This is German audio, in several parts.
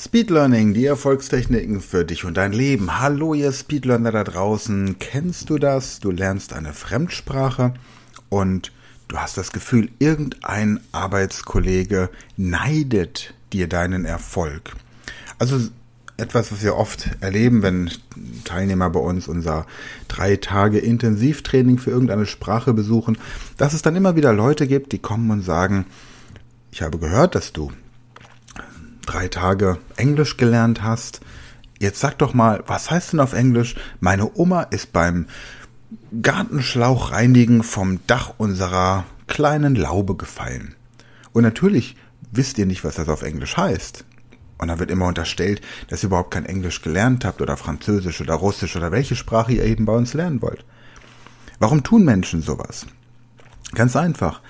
Speed Learning, die Erfolgstechniken für dich und dein Leben. Hallo ihr Speedlearner da draußen. Kennst du das? Du lernst eine Fremdsprache und du hast das Gefühl, irgendein Arbeitskollege neidet dir deinen Erfolg. Also etwas, was wir oft erleben, wenn Teilnehmer bei uns unser drei Tage Intensivtraining für irgendeine Sprache besuchen, dass es dann immer wieder Leute gibt, die kommen und sagen, ich habe gehört, dass du drei Tage Englisch gelernt hast. Jetzt sag doch mal, was heißt denn auf Englisch? Meine Oma ist beim Gartenschlauch vom Dach unserer kleinen Laube gefallen. Und natürlich wisst ihr nicht, was das auf Englisch heißt. Und dann wird immer unterstellt, dass ihr überhaupt kein Englisch gelernt habt oder Französisch oder Russisch oder welche Sprache ihr eben bei uns lernen wollt. Warum tun Menschen sowas? Ganz einfach.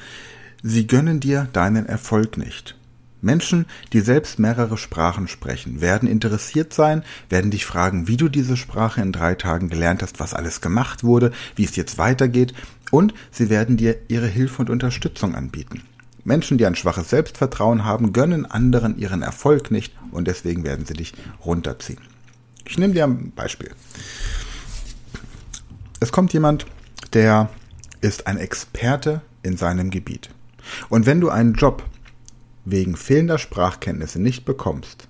Sie gönnen dir deinen Erfolg nicht. Menschen, die selbst mehrere Sprachen sprechen, werden interessiert sein, werden dich fragen, wie du diese Sprache in drei Tagen gelernt hast, was alles gemacht wurde, wie es jetzt weitergeht, und sie werden dir ihre Hilfe und Unterstützung anbieten. Menschen, die ein schwaches Selbstvertrauen haben, gönnen anderen ihren Erfolg nicht und deswegen werden sie dich runterziehen. Ich nehme dir ein Beispiel. Es kommt jemand, der ist ein Experte in seinem Gebiet. Und wenn du einen Job wegen fehlender Sprachkenntnisse nicht bekommst,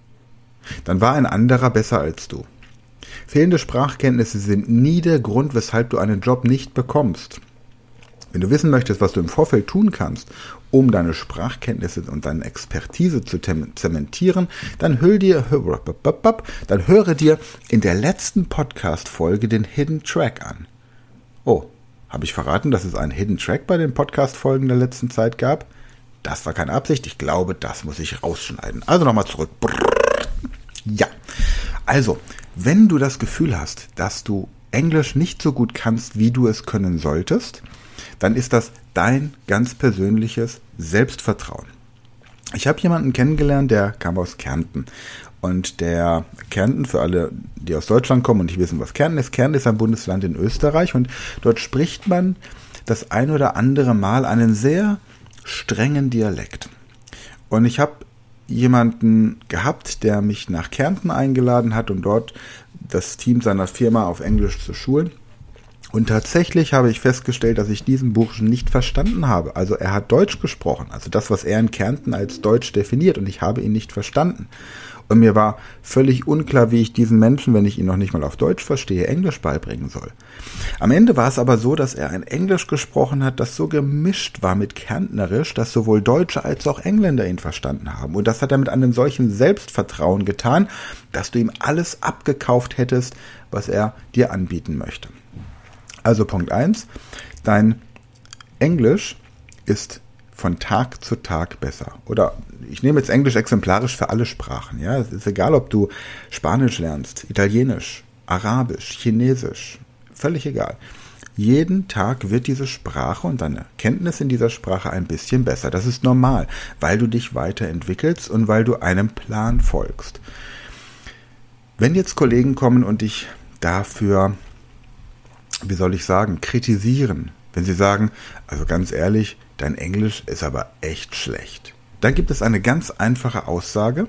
dann war ein anderer besser als du. Fehlende Sprachkenntnisse sind nie der Grund, weshalb du einen Job nicht bekommst. Wenn du wissen möchtest, was du im Vorfeld tun kannst, um deine Sprachkenntnisse und deine Expertise zu zementieren, dann hör dir, dann höre dir in der letzten Podcast-Folge den Hidden Track an. Oh, habe ich verraten, dass es einen Hidden Track bei den Podcast-Folgen der letzten Zeit gab? Das war keine Absicht. Ich glaube, das muss ich rausschneiden. Also nochmal zurück. Ja. Also, wenn du das Gefühl hast, dass du Englisch nicht so gut kannst, wie du es können solltest, dann ist das dein ganz persönliches Selbstvertrauen. Ich habe jemanden kennengelernt, der kam aus Kärnten. Und der Kärnten, für alle, die aus Deutschland kommen und nicht wissen, was Kärnten ist, Kärnten ist ein Bundesland in Österreich und dort spricht man das ein oder andere Mal einen sehr strengen Dialekt. Und ich habe jemanden gehabt, der mich nach Kärnten eingeladen hat, um dort das Team seiner Firma auf Englisch zu schulen. Und tatsächlich habe ich festgestellt, dass ich diesen Burschen nicht verstanden habe. Also er hat Deutsch gesprochen, also das, was er in Kärnten als Deutsch definiert, und ich habe ihn nicht verstanden. Und mir war völlig unklar, wie ich diesen Menschen, wenn ich ihn noch nicht mal auf Deutsch verstehe, Englisch beibringen soll. Am Ende war es aber so, dass er ein Englisch gesprochen hat, das so gemischt war mit Kärntnerisch, dass sowohl Deutsche als auch Engländer ihn verstanden haben. Und das hat er mit einem solchen Selbstvertrauen getan, dass du ihm alles abgekauft hättest, was er dir anbieten möchte. Also Punkt eins: dein Englisch ist von Tag zu Tag besser. Oder ich nehme jetzt Englisch exemplarisch für alle Sprachen. Ja, es ist egal, ob du Spanisch lernst, Italienisch, Arabisch, Chinesisch, völlig egal. Jeden Tag wird diese Sprache und deine Kenntnis in dieser Sprache ein bisschen besser. Das ist normal, weil du dich weiterentwickelst und weil du einem Plan folgst. Wenn jetzt Kollegen kommen und dich dafür, wie soll ich sagen, kritisieren, wenn sie sagen, also ganz ehrlich, dein Englisch ist aber echt schlecht. Dann gibt es eine ganz einfache Aussage,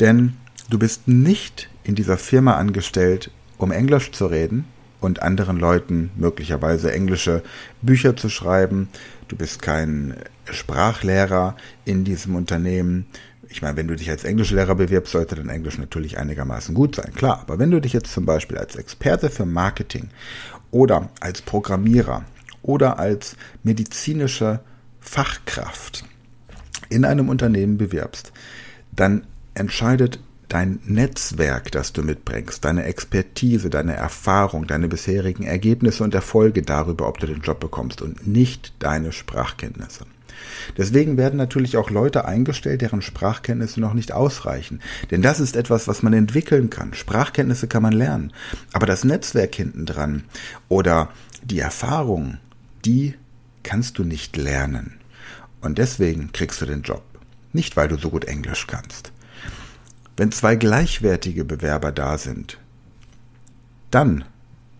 denn du bist nicht in dieser Firma angestellt, um Englisch zu reden und anderen Leuten möglicherweise englische Bücher zu schreiben. Du bist kein Sprachlehrer in diesem Unternehmen. Ich meine, wenn du dich als Englischlehrer bewirbst, sollte dein Englisch natürlich einigermaßen gut sein, klar. Aber wenn du dich jetzt zum Beispiel als Experte für Marketing oder als Programmierer oder als medizinische Fachkraft in einem Unternehmen bewirbst, dann entscheidet dein Netzwerk, das du mitbringst, deine Expertise, deine Erfahrung, deine bisherigen Ergebnisse und Erfolge darüber, ob du den Job bekommst und nicht deine Sprachkenntnisse. Deswegen werden natürlich auch Leute eingestellt, deren Sprachkenntnisse noch nicht ausreichen. Denn das ist etwas, was man entwickeln kann. Sprachkenntnisse kann man lernen. Aber das Netzwerk hinten dran oder die Erfahrung, die kannst du nicht lernen. Und deswegen kriegst du den Job. Nicht, weil du so gut Englisch kannst. Wenn zwei gleichwertige Bewerber da sind, dann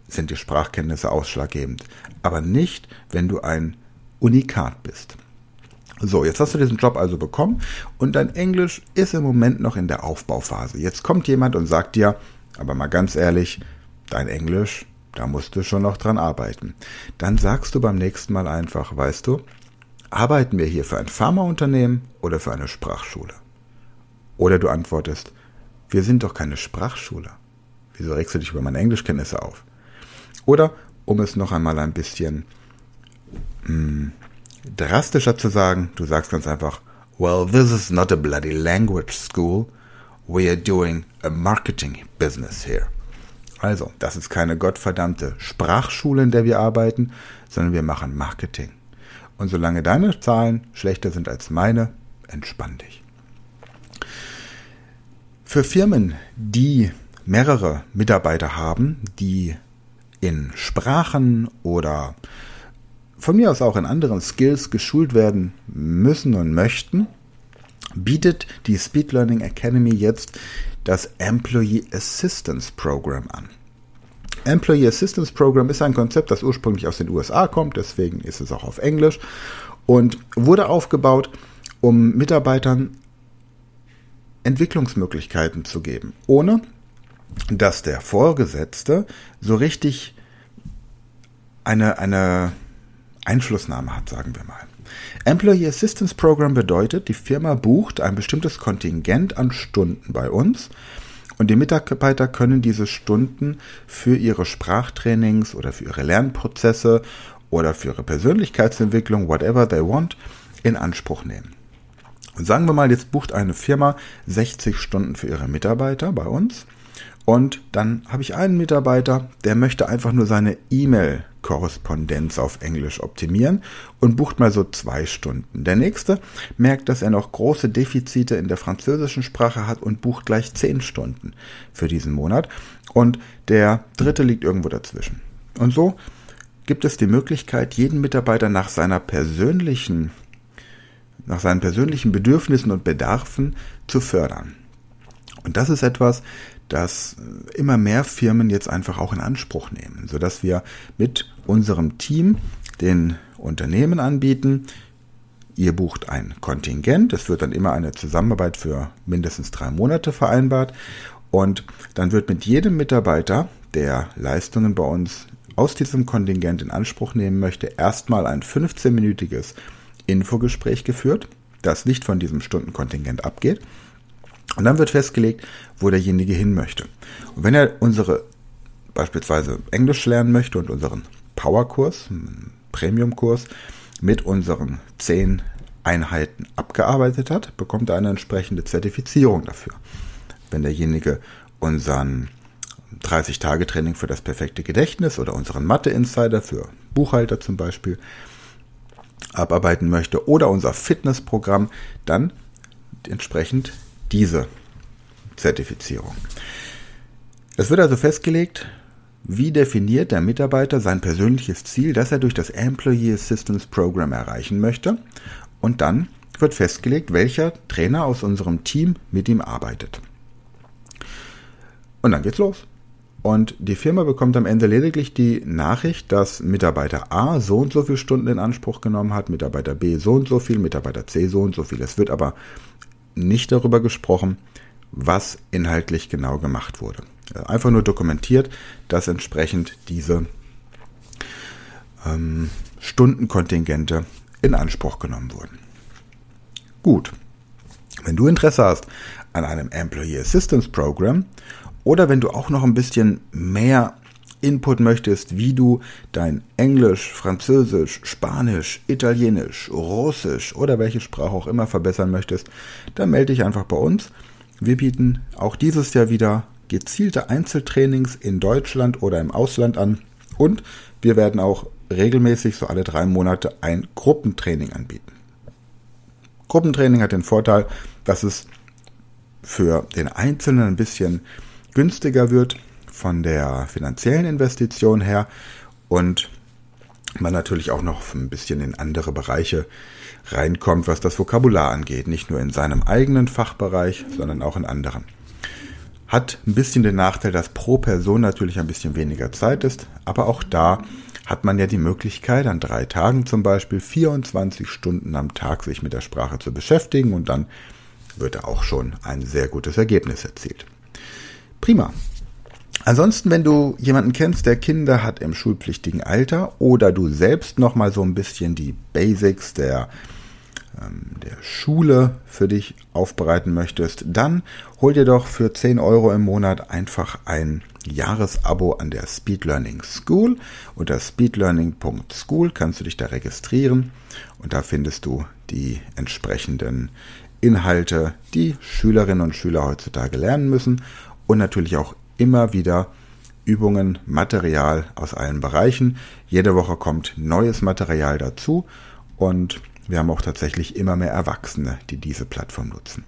sind die Sprachkenntnisse ausschlaggebend, aber nicht, wenn du ein Unikat bist. So, jetzt hast du diesen Job also bekommen und dein Englisch ist im Moment noch in der Aufbauphase. Jetzt kommt jemand und sagt dir, aber mal ganz ehrlich, dein Englisch, da musst du schon noch dran arbeiten. Dann sagst du beim nächsten Mal einfach, weißt du, arbeiten wir hier für ein Pharmaunternehmen oder für eine Sprachschule? Oder du antwortest, wir sind doch keine Sprachschule. Wieso regst du dich über meine Englischkenntnisse auf? Oder, um es noch einmal ein bisschen mh, hm, drastischer zu sagen, du sagst ganz einfach, well, this is not a bloody language school. We are doing a marketing business here. Also, das ist keine gottverdammte Sprachschule, in der wir arbeiten, sondern wir machen Marketing. Und solange deine Zahlen schlechter sind als meine, entspann dich. Für Firmen, die mehrere Mitarbeiter haben, die in Sprachen oder von mir aus auch in anderen Skills geschult werden müssen und möchten, bietet die Speed Learning Academy jetzt das Employee Assistance Program an. Employee Assistance Program ist ein Konzept, das ursprünglich aus den USA kommt, deswegen ist es auch auf Englisch und wurde aufgebaut, um Mitarbeitern Entwicklungsmöglichkeiten zu geben, ohne dass der Vorgesetzte so richtig eine, eine Einflussnahme hat, sagen wir mal. Employee Assistance Program bedeutet, die Firma bucht ein bestimmtes Kontingent an Stunden bei uns und die Mitarbeiter können diese Stunden für ihre Sprachtrainings oder für ihre Lernprozesse oder für ihre Persönlichkeitsentwicklung, whatever they want, in Anspruch nehmen. Und sagen wir mal, jetzt bucht eine Firma 60 Stunden für ihre Mitarbeiter bei uns. Und dann habe ich einen Mitarbeiter, der möchte einfach nur seine E-Mail-Korrespondenz auf Englisch optimieren und bucht mal so zwei Stunden. Der nächste merkt, dass er noch große Defizite in der französischen Sprache hat und bucht gleich zehn Stunden für diesen Monat. Und der dritte liegt irgendwo dazwischen. Und so gibt es die Möglichkeit, jeden Mitarbeiter nach seiner persönlichen nach seinen persönlichen Bedürfnissen und Bedarfen zu fördern. Und das ist etwas, das immer mehr Firmen jetzt einfach auch in Anspruch nehmen, sodass wir mit unserem Team den Unternehmen anbieten, ihr bucht ein Kontingent, es wird dann immer eine Zusammenarbeit für mindestens drei Monate vereinbart und dann wird mit jedem Mitarbeiter, der Leistungen bei uns aus diesem Kontingent in Anspruch nehmen möchte, erstmal ein 15-minütiges Infogespräch geführt, das nicht von diesem Stundenkontingent abgeht. Und dann wird festgelegt, wo derjenige hin möchte. Und wenn er unsere beispielsweise Englisch lernen möchte und unseren Powerkurs, Premiumkurs mit unseren zehn Einheiten abgearbeitet hat, bekommt er eine entsprechende Zertifizierung dafür. Wenn derjenige unseren 30-Tage-Training für das perfekte Gedächtnis oder unseren Mathe-Insider für Buchhalter zum Beispiel abarbeiten möchte oder unser Fitnessprogramm, dann entsprechend diese Zertifizierung. Es wird also festgelegt, wie definiert der Mitarbeiter sein persönliches Ziel, das er durch das Employee Assistance Program erreichen möchte. Und dann wird festgelegt, welcher Trainer aus unserem Team mit ihm arbeitet. Und dann geht's los. Und die Firma bekommt am Ende lediglich die Nachricht, dass Mitarbeiter A so und so viele Stunden in Anspruch genommen hat, Mitarbeiter B so und so viel, Mitarbeiter C so und so viel. Es wird aber nicht darüber gesprochen, was inhaltlich genau gemacht wurde. Einfach nur dokumentiert, dass entsprechend diese ähm, Stundenkontingente in Anspruch genommen wurden. Gut. Wenn du Interesse hast an einem Employee Assistance Program oder wenn du auch noch ein bisschen mehr Input möchtest, wie du dein Englisch, Französisch, Spanisch, Italienisch, Russisch oder welche Sprache auch immer verbessern möchtest, dann melde dich einfach bei uns. Wir bieten auch dieses Jahr wieder gezielte Einzeltrainings in Deutschland oder im Ausland an und wir werden auch regelmäßig so alle drei Monate ein Gruppentraining anbieten. Gruppentraining hat den Vorteil, dass es für den Einzelnen ein bisschen günstiger wird von der finanziellen Investition her und man natürlich auch noch ein bisschen in andere Bereiche reinkommt, was das Vokabular angeht. Nicht nur in seinem eigenen Fachbereich, sondern auch in anderen. Hat ein bisschen den Nachteil, dass pro Person natürlich ein bisschen weniger Zeit ist, aber auch da hat man ja die Möglichkeit, an drei Tagen zum Beispiel 24 Stunden am Tag sich mit der Sprache zu beschäftigen und dann wird auch schon ein sehr gutes Ergebnis erzielt. Prima. Ansonsten, wenn du jemanden kennst, der Kinder hat im schulpflichtigen Alter oder du selbst noch mal so ein bisschen die Basics der ähm, der Schule für dich aufbereiten möchtest, dann hol dir doch für 10 Euro im Monat einfach ein Jahresabo an der Speed Learning School. Unter speedlearning.school kannst du dich da registrieren und da findest du die entsprechenden Inhalte, die Schülerinnen und Schüler heutzutage lernen müssen und natürlich auch immer wieder Übungen, Material aus allen Bereichen. Jede Woche kommt neues Material dazu und wir haben auch tatsächlich immer mehr Erwachsene, die diese Plattform nutzen.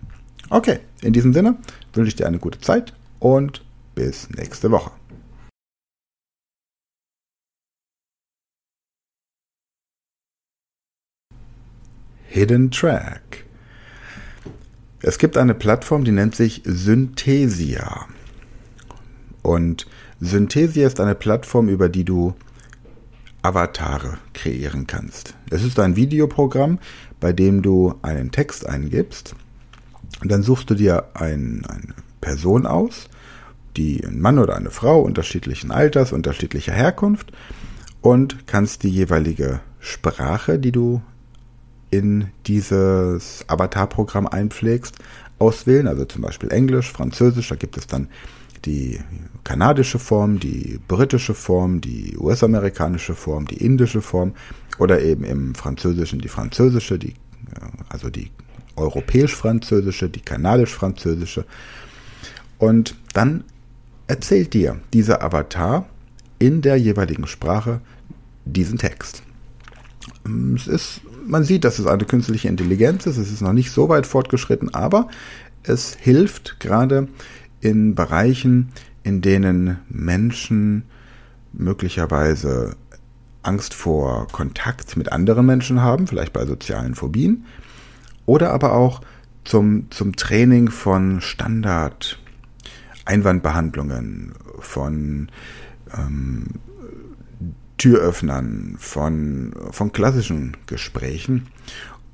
Okay, in diesem Sinne wünsche ich dir eine gute Zeit und bis nächste Woche. Hidden Track. Es gibt eine Plattform, die nennt sich Synthesia. Und Synthesia ist eine Plattform, über die du Avatare kreieren kannst. Es ist ein Videoprogramm, bei dem du einen Text eingibst. Und dann suchst du dir ein, eine Person aus, die ein Mann oder eine Frau unterschiedlichen Alters, unterschiedlicher Herkunft und kannst die jeweilige Sprache, die du in dieses Avatar-Programm einpflegst, auswählen. Also zum Beispiel Englisch, Französisch, da gibt es dann die kanadische Form, die britische Form, die US-amerikanische Form, die indische Form oder eben im Französischen die französische, die, also die europäisch-französische, die kanadisch-französische. Und dann erzählt dir dieser Avatar in der jeweiligen Sprache diesen Text. Es ist, man sieht, dass es eine künstliche Intelligenz ist, es ist noch nicht so weit fortgeschritten, aber es hilft gerade in Bereichen, in denen Menschen möglicherweise Angst vor Kontakt mit anderen Menschen haben, vielleicht bei sozialen Phobien, oder aber auch zum, zum Training von Standard Einwandbehandlungen, von ähm, Türöffnern, von, von klassischen Gesprächen.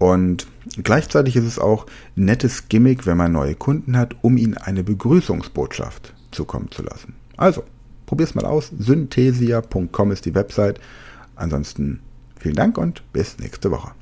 Und gleichzeitig ist es auch ein nettes Gimmick, wenn man neue Kunden hat, um ihnen eine Begrüßungsbotschaft zukommen zu lassen. Also, probier's mal aus. Synthesia.com ist die Website. Ansonsten vielen Dank und bis nächste Woche.